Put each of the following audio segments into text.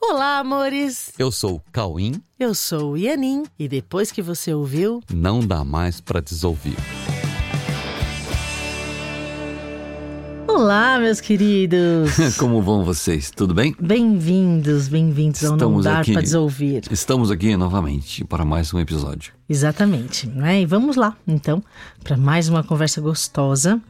Olá, amores! Eu sou o Cauim. Eu sou o Ianin e depois que você ouviu, não dá mais para desouvir. Olá, meus queridos! Como vão vocês? Tudo bem? Bem-vindos, bem-vindos ao Não Dar para Desouvir. Estamos aqui novamente para mais um episódio. Exatamente, né? E vamos lá, então, para mais uma conversa gostosa.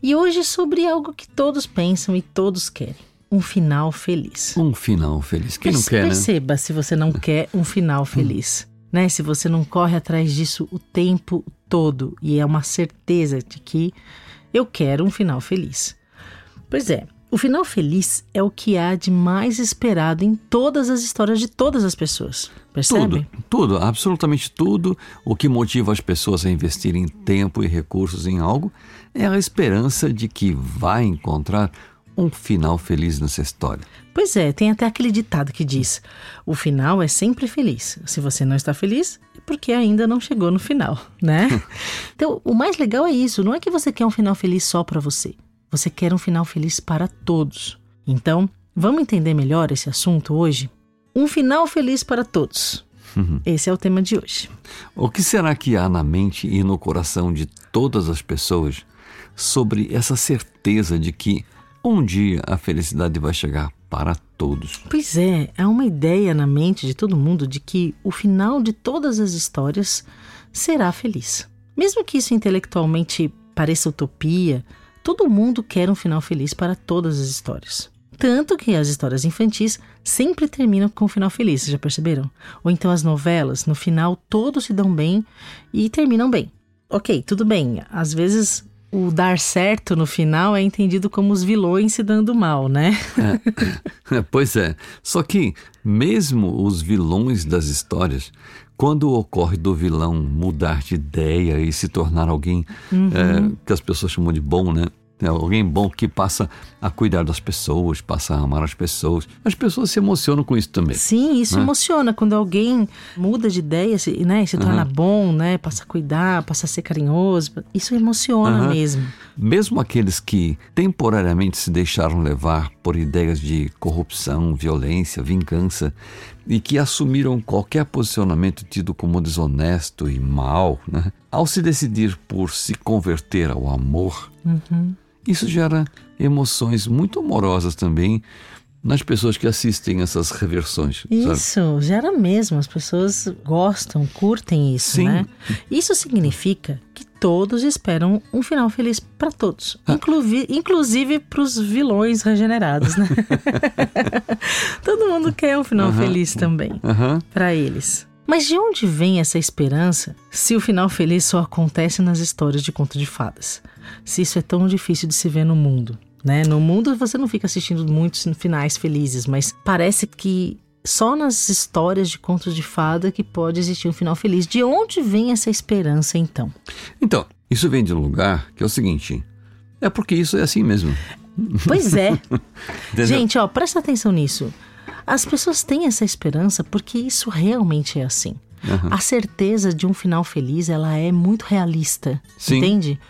E hoje sobre algo que todos pensam e todos querem um final feliz. Um final feliz. Quem não quer, né? Perceba se você não quer um final feliz. Né? Se você não corre atrás disso o tempo todo e é uma certeza de que eu quero um final feliz. Pois é, o final feliz é o que há de mais esperado em todas as histórias de todas as pessoas. Percebe? Tudo, tudo, absolutamente tudo. O que motiva as pessoas a investirem tempo e recursos em algo é a esperança de que vai encontrar um final feliz nessa história. Pois é, tem até aquele ditado que diz: o final é sempre feliz. Se você não está feliz, é porque ainda não chegou no final, né? então, o mais legal é isso, não é que você quer um final feliz só para você. Você quer um final feliz para todos. Então, vamos entender melhor esse assunto hoje? Um final feliz para todos. Uhum. Esse é o tema de hoje. O que será que há na mente e no coração de todas as pessoas sobre essa certeza de que um dia a felicidade vai chegar para todos. Pois é, há uma ideia na mente de todo mundo de que o final de todas as histórias será feliz. Mesmo que isso intelectualmente pareça utopia, todo mundo quer um final feliz para todas as histórias. Tanto que as histórias infantis sempre terminam com um final feliz, já perceberam? Ou então as novelas, no final todos se dão bem e terminam bem. Ok, tudo bem, às vezes o dar certo no final é entendido como os vilões se dando mal, né? É, pois é. Só que, mesmo os vilões das histórias, quando ocorre do vilão mudar de ideia e se tornar alguém uhum. é, que as pessoas chamam de bom, né? É alguém bom que passa a cuidar das pessoas, passa a amar as pessoas. As pessoas se emocionam com isso também. Sim, isso né? emociona quando alguém muda de ideia, se, né, se torna uhum. bom, né, passa a cuidar, passa a ser carinhoso. Isso emociona uhum. mesmo. Mesmo aqueles que temporariamente se deixaram levar por ideias de corrupção, violência, vingança e que assumiram qualquer posicionamento tido como desonesto e mal, né? ao se decidir por se converter ao amor, uhum. Isso gera emoções muito amorosas também nas pessoas que assistem essas reversões. Isso, sabe? gera mesmo. As pessoas gostam, curtem isso, Sim. né? Isso significa que todos esperam um final feliz para todos, ah. inclusive para os vilões regenerados, né? Todo mundo quer um final uh -huh. feliz também uh -huh. para eles. Mas de onde vem essa esperança se o final feliz só acontece nas histórias de conto de fadas? Se isso é tão difícil de se ver no mundo, né? No mundo você não fica assistindo muitos finais felizes, mas parece que só nas histórias de contos de fada que pode existir um final feliz. De onde vem essa esperança então? Então, isso vem de um lugar que é o seguinte: é porque isso é assim mesmo. Pois é. Gente, ó, presta atenção nisso. As pessoas têm essa esperança porque isso realmente é assim. Uhum. A certeza de um final feliz, ela é muito realista, Sim. entende?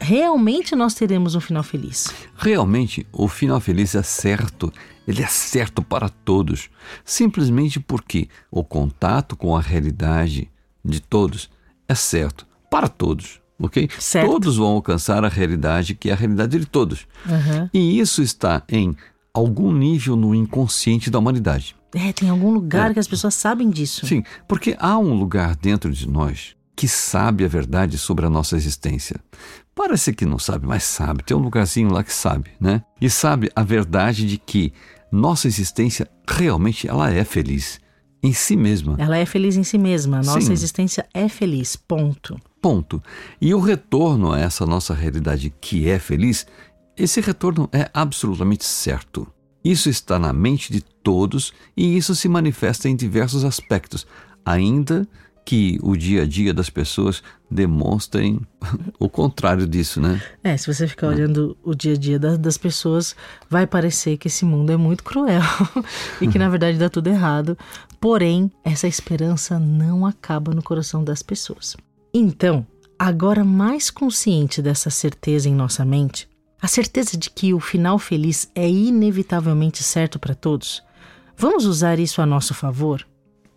Realmente nós teremos um final feliz. Realmente, o final feliz é certo. Ele é certo para todos, simplesmente porque o contato com a realidade de todos é certo para todos, ok? Certo. Todos vão alcançar a realidade que é a realidade de todos. Uhum. E isso está em algum nível no inconsciente da humanidade. É, tem algum lugar é. que as pessoas sabem disso. Sim, porque há um lugar dentro de nós que sabe a verdade sobre a nossa existência. Parece que não sabe, mas sabe. Tem um lugarzinho lá que sabe, né? E sabe a verdade de que nossa existência realmente ela é feliz em si mesma. Ela é feliz em si mesma. A nossa Sim. existência é feliz. Ponto. Ponto. E o retorno a essa nossa realidade que é feliz esse retorno é absolutamente certo. Isso está na mente de todos e isso se manifesta em diversos aspectos, ainda que o dia a dia das pessoas demonstrem o contrário disso, né? É, se você ficar olhando o dia a dia das pessoas, vai parecer que esse mundo é muito cruel e que na verdade dá tudo errado. Porém, essa esperança não acaba no coração das pessoas. Então, agora mais consciente dessa certeza em nossa mente, a certeza de que o final feliz é inevitavelmente certo para todos, Vamos usar isso a nosso favor?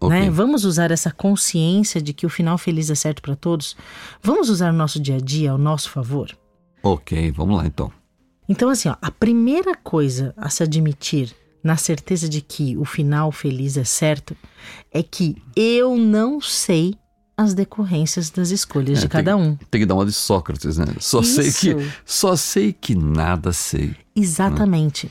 Ok. Né? Vamos usar essa consciência de que o final feliz é certo para todos? Vamos usar o nosso dia a dia ao nosso favor? Ok, vamos lá então. Então, assim, ó, a primeira coisa a se admitir na certeza de que o final feliz é certo é que eu não sei as decorrências das escolhas É, de cada um. Tem que dar uma de Sócrates, né? Só sei Isso. que só sei que nada sei. Exatamente.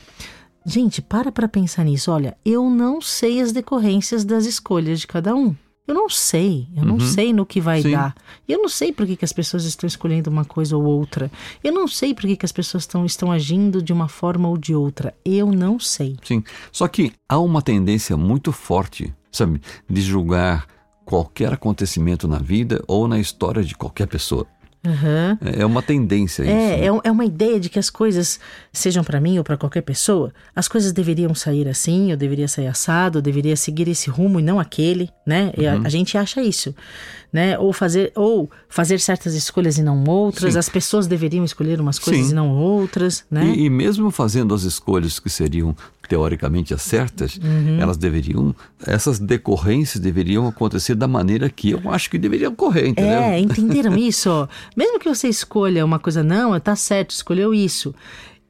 Gente, para para pensar nisso. Olha, eu não sei as decorrências das escolhas de cada um. Eu não sei, eu não sei no que vai Sim. dar. Eu não sei por que, que as pessoas estão escolhendo uma coisa ou outra. Eu não sei por que, que as pessoas estão, estão agindo de uma forma ou de outra. Eu não sei. Sim. Só que há uma tendência muito forte, sabe, de julgar qualquer acontecimento na vida ou na história de qualquer pessoa. Aham. É uma tendência isso. É, né? é, um- é uma ideia de que as coisas, sejam para mim ou para qualquer pessoa, as coisas deveriam sair assim, eu deveria sair assado, eu deveria seguir esse rumo e não aquele, né? Uhum. A, a gente acha isso, né? Ou fazer, ou fazer certas escolhas e não outras, Sim. as pessoas deveriam escolher umas coisas Sim. e não outras, né? E, e mesmo fazendo as escolhas que seriam teoricamente as certas, Uhum. elas deveriam, essas decorrências deveriam acontecer da maneira que eu acho que deveriam ocorrer, entendeu? É, entenderam isso? Mesmo que você escolha uma coisa, não, tá certo, escolheu isso.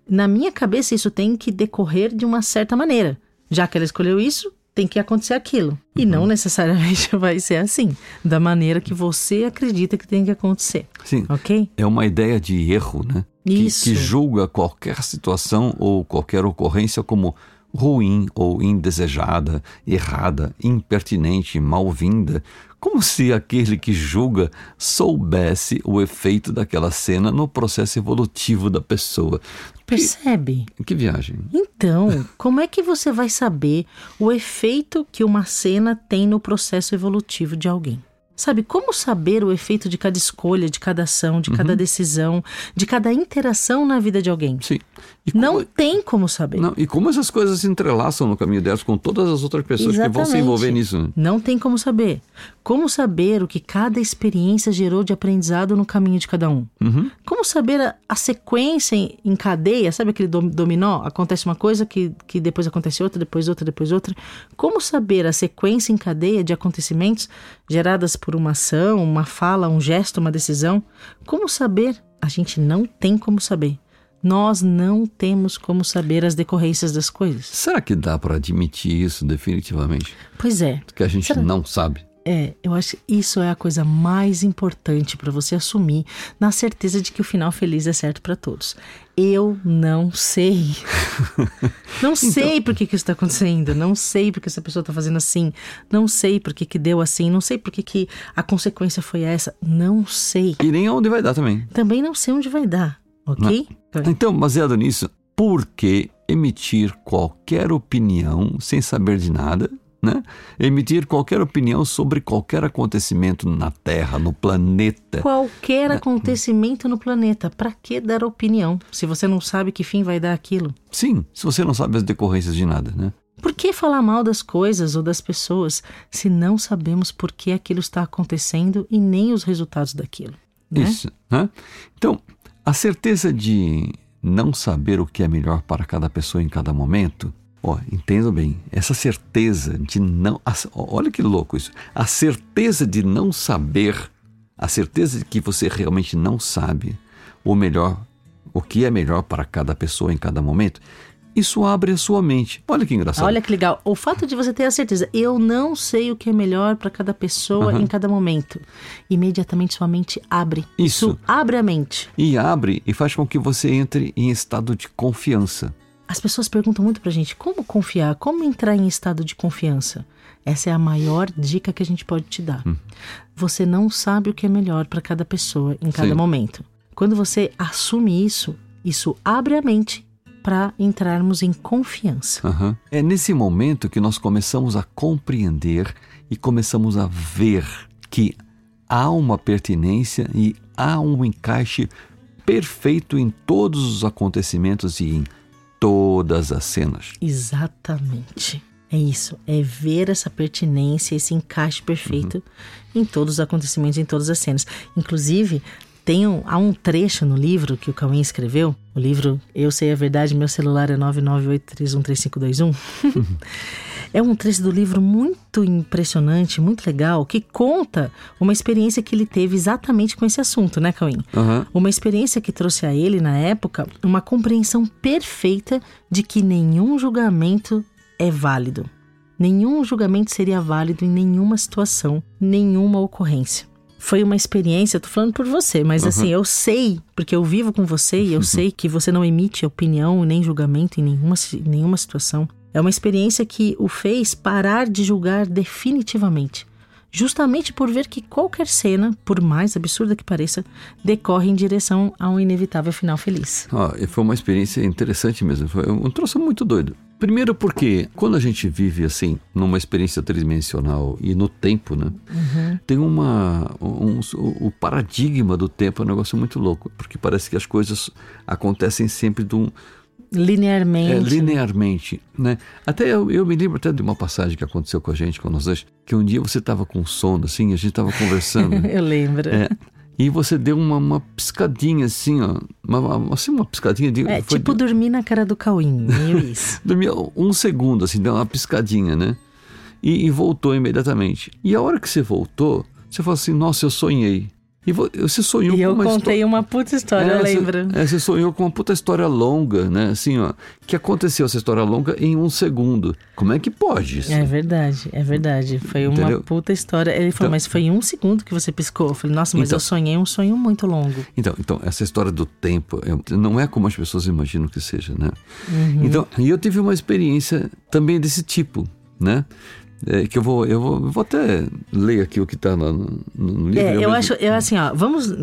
Na minha cabeça, isso tem que decorrer de uma certa maneira. Já que ela escolheu isso, tem que acontecer aquilo. E não necessariamente vai ser assim, da maneira que você acredita que tem que acontecer. Sim. Ok? É uma ideia de erro, né? Que- Isso. Que, julga qualquer situação ou qualquer ocorrência como ruim ou indesejada, errada, impertinente, mal-vinda, como se aquele que julga soubesse o efeito daquela cena no processo evolutivo da pessoa. Percebe? Que, que viagem. Então, como é que você vai saber o efeito que uma cena tem no processo evolutivo de alguém? Sabe, como saber o efeito de cada escolha, de cada ação, de cada decisão, de cada interação na vida de alguém? Sim. Como, Não tem como saber. não, e como essas coisas se entrelaçam no caminho delas com todas as outras pessoas que vão se Exatamente. envolver nisso. né? Não tem como saber. Como saber o que cada experiência gerou de aprendizado no caminho de cada um? Uhum. Como saber a, a sequência em, em cadeia? Sabe aquele dom- dominó? Acontece uma coisa que, que depois acontece outra, depois outra, depois outra. Como saber a sequência em cadeia de acontecimentos geradas por uma ação, uma fala, um gesto, uma decisão? Como saber? A gente não tem como saber. Nós não temos como saber as decorrências das coisas. Será que dá para admitir isso definitivamente? Pois é. Que a gente Será? não sabe. É, eu acho que isso é a coisa mais importante para você assumir, na certeza de que o final feliz é certo para todos. Eu não sei. Não sei por que, que isso está acontecendo. Não sei por que essa pessoa está fazendo assim. Não sei por que, que deu assim. Não sei por que, que a consequência foi essa. Não sei. E nem aonde vai dar também. Também não sei onde vai dar, ok? Então, baseado nisso, por que emitir qualquer opinião sem saber de nada? Né? Emitir qualquer opinião sobre qualquer acontecimento na Terra, no planeta. Qualquer acontecimento no planeta, para que dar opinião se você não sabe que fim vai dar aquilo? Sim, se você não sabe as decorrências de nada, né? Por que falar mal das coisas ou das pessoas se não sabemos por que aquilo está acontecendo e nem os resultados daquilo? Né? Isso, né? Então, a certeza de não saber o que é melhor para cada pessoa em cada momento, ó, entendo bem, essa certeza de não, olha que louco isso, a certeza de não saber, a certeza de que você realmente não sabe o melhor, o que é melhor para cada pessoa em cada momento, isso abre a sua mente. Olha que engraçado. Olha que legal. O fato de você ter a certeza, eu não sei o que é melhor para cada pessoa em cada momento. Imediatamente sua mente abre. Isso. abre a mente. E abre e faz com que você entre em estado de confiança. As pessoas perguntam muito pra gente como confiar, como entrar em estado de confiança. Essa é a maior dica que a gente pode te dar. Você não sabe o que é melhor para cada pessoa em cada Sim. momento. Quando você assume isso, isso abre a mente para entrarmos em confiança. Aham. É nesse momento que nós começamos a compreender e começamos a ver que há uma pertinência e há um encaixe perfeito em todos os acontecimentos e em todas as cenas. Exatamente. É isso, é ver essa pertinência, esse encaixe perfeito em todos os acontecimentos, em todas as cenas. Inclusive, tem um, há um trecho no livro que o Cauê escreveu, o livro Eu Sei a Verdade, Meu Celular é 998313521. É um trecho do livro muito impressionante, muito legal, que conta uma experiência que ele teve exatamente com esse assunto, né, Cauim? Uhum. Uma experiência que trouxe a ele, na época, uma compreensão perfeita de que nenhum julgamento é válido. Nenhum julgamento seria válido em nenhuma situação, nenhuma ocorrência. Foi uma experiência, tô falando por você, mas Uhum. assim, eu sei, porque eu vivo com você e eu sei que você não emite opinião nem julgamento em nenhuma, nenhuma situação. É uma experiência que o fez parar de julgar definitivamente. Justamente por ver que qualquer cena, por mais absurda que pareça, decorre em direção a um inevitável final feliz. E foi uma experiência interessante mesmo. Foi um troço muito doido. Primeiro porque quando a gente vive assim, numa experiência tridimensional e no tempo, né? Tem uma. Um, o o paradigma do tempo é um negócio muito louco. Porque parece que as coisas acontecem sempre de um, Linearmente. é, linearmente, né? Até eu, eu me lembro até de uma passagem que aconteceu com a gente, com nós dois, que um dia você estava com sono, assim, a gente estava conversando. Eu lembro. é, e você deu uma, uma piscadinha assim, ó. Uma, uma- assim, uma piscadinha de. É, foi tipo de- dormir na cara do Cauim, meio isso. dormia um segundo, assim, deu uma piscadinha, né? E, e voltou imediatamente. E a hora que você voltou, você falou assim: Nossa, eu sonhei. E vo- você sonhou e com eu uma contei história. uma puta história, eu você- lembro. é, você sonhou com uma puta história longa, né? Assim, ó. Que aconteceu essa história longa em um segundo. Como é que pode isso? É verdade, é verdade. Foi uma Entendeu? puta história. Ele falou, Então- mas foi em um segundo que você piscou. Eu falei, nossa, mas Então- eu sonhei um sonho muito longo. Então, então, essa história do tempo é- não é como as pessoas imaginam que seja, né? Uhum. Então, e eu tive uma experiência também desse tipo, né? É, que eu vou, eu vou, eu vou até ler aqui o que está no, no livro. É, eu mesmo- acho, eu assim, ó, vamos,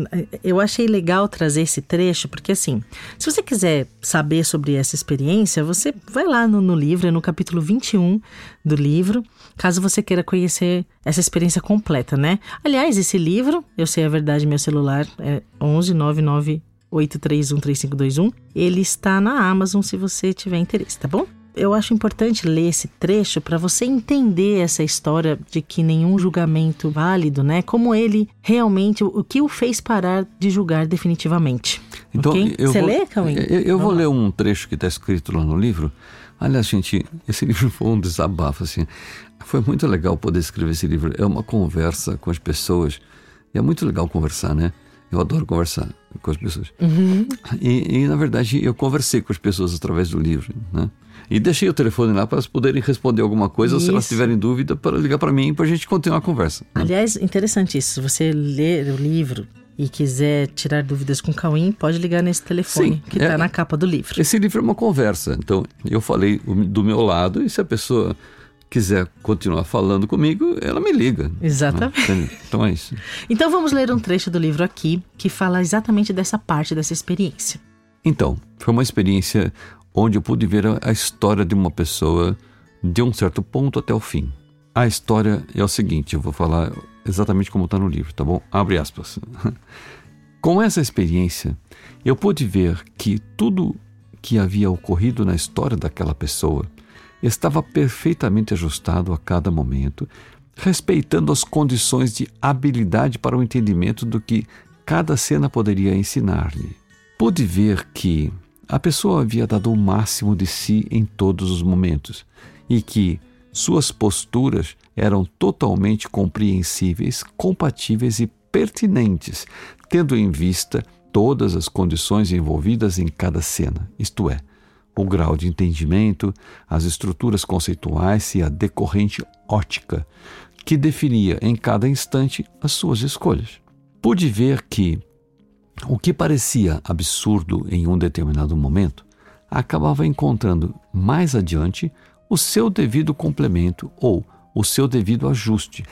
eu achei legal trazer esse trecho, porque assim, se você quiser saber sobre essa experiência, você vai lá no, no livro, é no capítulo 21 do livro, caso você queira conhecer essa experiência completa, né? Aliás, esse livro, eu sei a verdade, meu celular é 11 99 831 3521. Ele está na Amazon se você tiver interesse, tá bom? Eu acho importante ler esse trecho para você entender essa história de que nenhum julgamento válido, né? Como ele realmente, o que o fez parar de julgar definitivamente. Então, ok? eu Você vou, lê, Cauim? Eu, eu vou Vamos ler um trecho que está escrito lá no livro. Aliás, gente, esse livro foi um desabafo, assim. Foi muito legal poder escrever esse livro. É uma conversa com as pessoas. E é muito legal conversar, né? Eu adoro conversar com as pessoas. Uhum. E, e, na verdade, eu conversei com as pessoas através do livro, né? E deixei o telefone lá para elas poderem responder alguma coisa, ou se elas Isso. tiverem dúvida, para ligar para mim para a gente continuar a conversa. né? Aliás, interessante isso. Se você ler o livro e quiser tirar dúvidas com o Cauim, pode ligar nesse telefone Sim, que está é- na capa do livro. Esse livro é uma conversa. Então, eu falei do meu lado, e se a pessoa quiser continuar falando comigo, ela me liga. né? Exatamente. Entendeu? Então é isso. Então vamos ler um trecho do livro aqui que fala exatamente dessa parte dessa experiência. Então, foi uma experiência onde eu pude ver a história de uma pessoa de um certo ponto até o fim. A história é o seguinte, eu vou falar exatamente como está no livro, tá bom? Abre aspas. Com essa experiência, eu pude ver que tudo que havia ocorrido na história daquela pessoa estava perfeitamente ajustado a cada momento, respeitando as condições de habilidade para o entendimento do que cada cena poderia ensinar-lhe. Pude ver que a pessoa havia dado o máximo de si em todos os momentos e que suas posturas eram totalmente compreensíveis, compatíveis e pertinentes, tendo em vista todas as condições envolvidas em cada cena, isto é, o grau de entendimento, as estruturas conceituais e a decorrente ótica, que definia em cada instante as suas escolhas. Pude ver que o que parecia absurdo em um determinado momento acabava encontrando mais adiante o seu devido complemento ou o seu devido ajuste,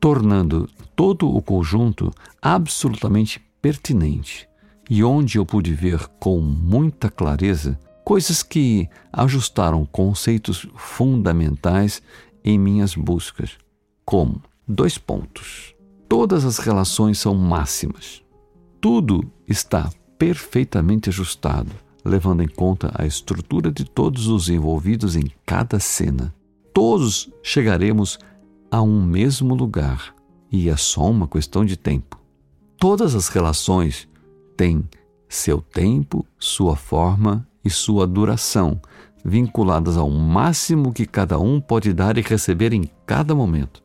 tornando todo o conjunto absolutamente pertinente. E onde eu pude ver com muita clareza coisas que ajustaram conceitos fundamentais em minhas buscas, como dois pontos. Todas as relações são máximas. Tudo está perfeitamente ajustado, levando em conta a estrutura de todos os envolvidos em cada cena. Todos chegaremos a um mesmo lugar e é só uma questão de tempo. Todas as relações têm seu tempo, sua forma e sua duração, vinculadas ao máximo que cada um pode dar e receber em cada momento.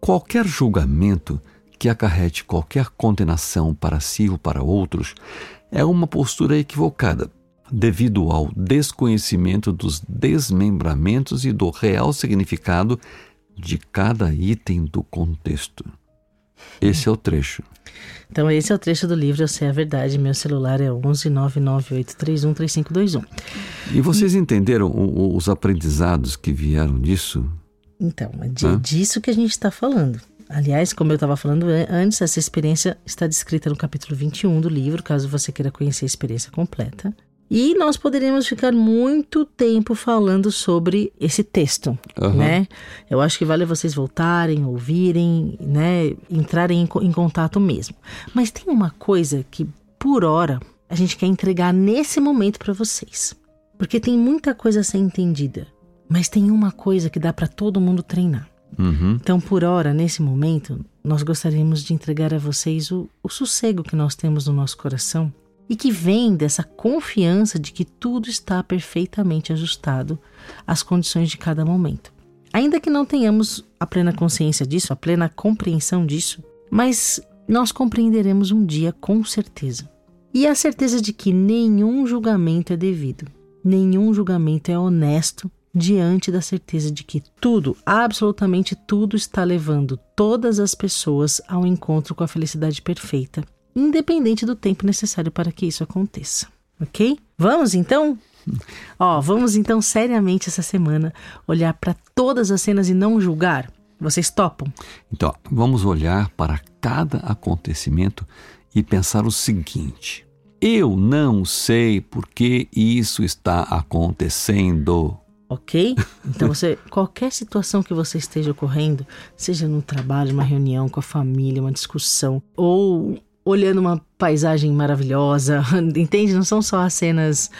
Qualquer julgamento que acarrete qualquer condenação para si ou para outros é uma postura equivocada, devido ao desconhecimento dos desmembramentos e do real significado de cada item do contexto. Esse é o trecho. Então, esse é o trecho do livro Eu Sei a Verdade. Meu celular é 11998313521. E vocês entenderam os aprendizados que vieram disso? Então, é de, disso que a gente está falando. Aliás, como eu estava falando antes, essa experiência está descrita no capítulo 21 do livro, caso você queira conhecer a experiência completa. E nós poderíamos ficar muito tempo falando sobre esse texto, uhum. né? Eu acho que vale vocês voltarem, ouvirem, né? Entrarem em, em contato mesmo. Mas tem uma coisa que, por hora, a gente quer entregar nesse momento para vocês. Porque tem muita coisa a ser entendida. Mas tem uma coisa que dá para todo mundo treinar. Uhum. Então, por hora, nesse momento, nós gostaríamos de entregar a vocês o, o sossego que nós temos no nosso coração e que vem dessa confiança de que tudo está perfeitamente ajustado às condições de cada momento. Ainda que não tenhamos a plena consciência disso, a plena compreensão disso, mas nós compreenderemos um dia com certeza. E a certeza de que nenhum julgamento é devido, nenhum julgamento é honesto diante da certeza de que tudo, absolutamente tudo, está levando todas as pessoas ao encontro com a felicidade perfeita independente do tempo necessário para que isso aconteça. Ok? Vamos então? Ó, vamos então seriamente essa semana olhar para todas as cenas e não julgar? Vocês topam? Então, vamos olhar para cada acontecimento e pensar o seguinte: eu não sei por que isso está acontecendo. Ok? Então você, qualquer situação que você esteja ocorrendo, seja no trabalho, uma reunião com a família, uma discussão, ou olhando uma paisagem maravilhosa, entende? Não são só as cenas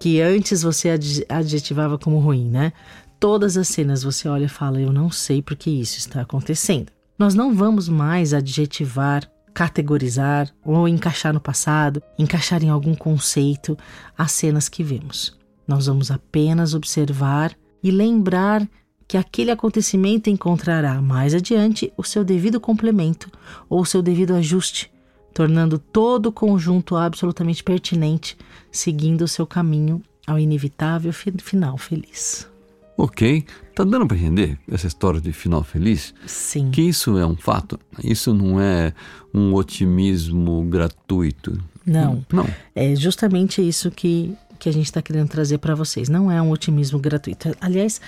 que antes você adjetivava como ruim, né? Todas as cenas você olha e fala: Eu não sei porque isso está acontecendo. Nós não vamos mais adjetivar, categorizar ou encaixar no passado, encaixar em algum conceito as cenas que vemos. Nós vamos apenas observar e lembrar que aquele acontecimento encontrará mais adiante o seu devido complemento ou o seu devido ajuste tornando todo o conjunto absolutamente pertinente, seguindo o seu caminho ao inevitável final feliz. Ok, tá dando para entender essa história de final feliz? Sim. Que isso é um fato, isso não é um otimismo gratuito. Não. Não. É justamente isso que, que a gente está querendo trazer para vocês. Não é um otimismo gratuito. Aliás,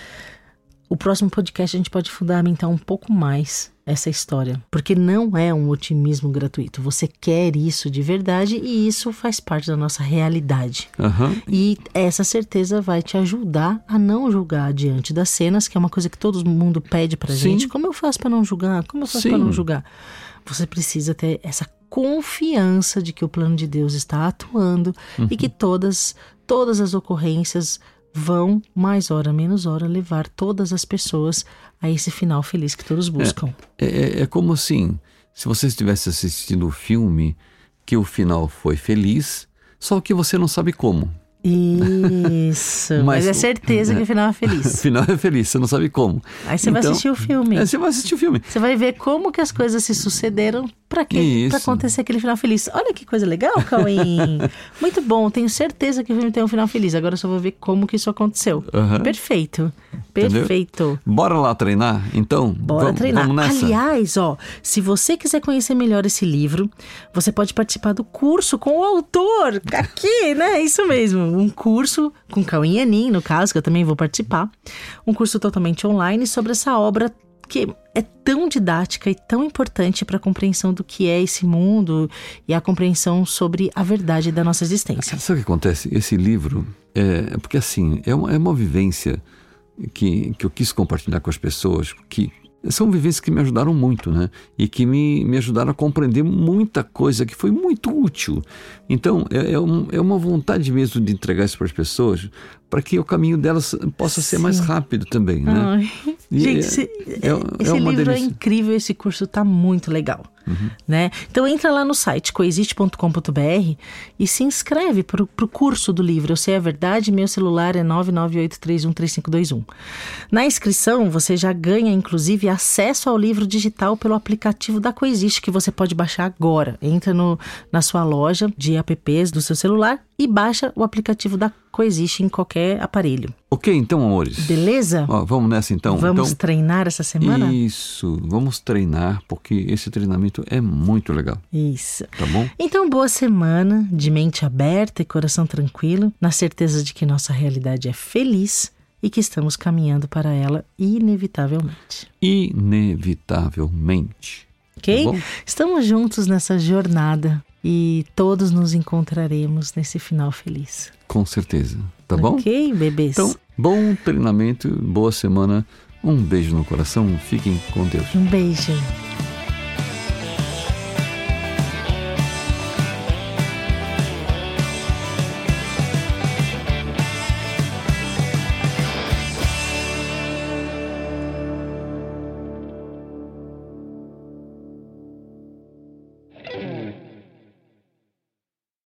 o próximo podcast a gente pode fundamentar um pouco mais essa história, porque não é um otimismo gratuito. Você quer isso de verdade e isso faz parte da nossa realidade. Uhum. E essa certeza vai te ajudar a não julgar diante das cenas, que é uma coisa que todo mundo pede pra Sim. gente. Como eu faço para não julgar? Como eu faço para não julgar? Você precisa ter essa confiança de que o plano de Deus está atuando uhum. e que todas todas as ocorrências vão, mais hora menos hora, levar todas as pessoas a esse final feliz que todos buscam. É, é, é como assim, se você estivesse assistindo o filme que o final foi feliz, só que você não sabe como. Isso. mas, mas, é certeza que o final é feliz. o final é feliz, você não sabe como. Aí você então, vai assistir o filme. É, você vai assistir o filme. Você vai ver como que as coisas se sucederam para quê? Para acontecer aquele final feliz. Olha que coisa legal, Cauim. Muito bom, tenho certeza que o filme tem um final feliz. Agora eu só vou ver como que isso aconteceu. Uhum. Perfeito. Perfeito. Entendeu? Bora lá treinar, então? Bora vamos, treinar. Vamos nessa. Aliás, ó, se você quiser conhecer melhor esse livro, você pode participar do curso com o autor. Aqui, né? Isso mesmo. Um curso com Cauim Anin, no caso, que eu também vou participar. Um curso totalmente online sobre essa obra que é tão didática e tão importante para a compreensão do que é esse mundo e a compreensão sobre a verdade da nossa existência. Sabe o que acontece? Esse livro é, é porque assim é uma, é uma vivência que, que eu quis compartilhar com as pessoas que são vivências que me ajudaram muito, né? E que me, me ajudaram a compreender muita coisa que foi muito útil. Então, é, é, um, é uma vontade mesmo de entregar isso para as pessoas, para que o caminho delas possa ser mais rápido também, né? Ai. Gente, esse, é, é, esse livro é delícia. é incrível, esse curso está muito legal. Uhum. Né? Então entra lá no site coexiste.com.br e se inscreve para o curso do livro. Eu sei a verdade, meu celular é 998313521. Na inscrição, você já ganha, inclusive, acesso ao livro digital pelo aplicativo da Coexiste, que você pode baixar agora. Entra no, na sua loja de apps do seu celular e baixa o aplicativo da Coexiste em qualquer aparelho. Ok, então, amores. Beleza? Ó, vamos nessa então. Vamos então, treinar essa semana? Isso, vamos treinar, porque esse treinamento é muito legal. Isso. Tá bom? Então, boa semana, de mente aberta e coração tranquilo, na certeza de que nossa realidade é feliz e que estamos caminhando para ela inevitavelmente. Inevitavelmente. Ok? Tá estamos juntos nessa jornada e todos nos encontraremos nesse final feliz. Com certeza. Tá bom? Ok, bebês. Então, bom treinamento, boa semana. Um beijo no coração. Fiquem com Deus. Um beijo.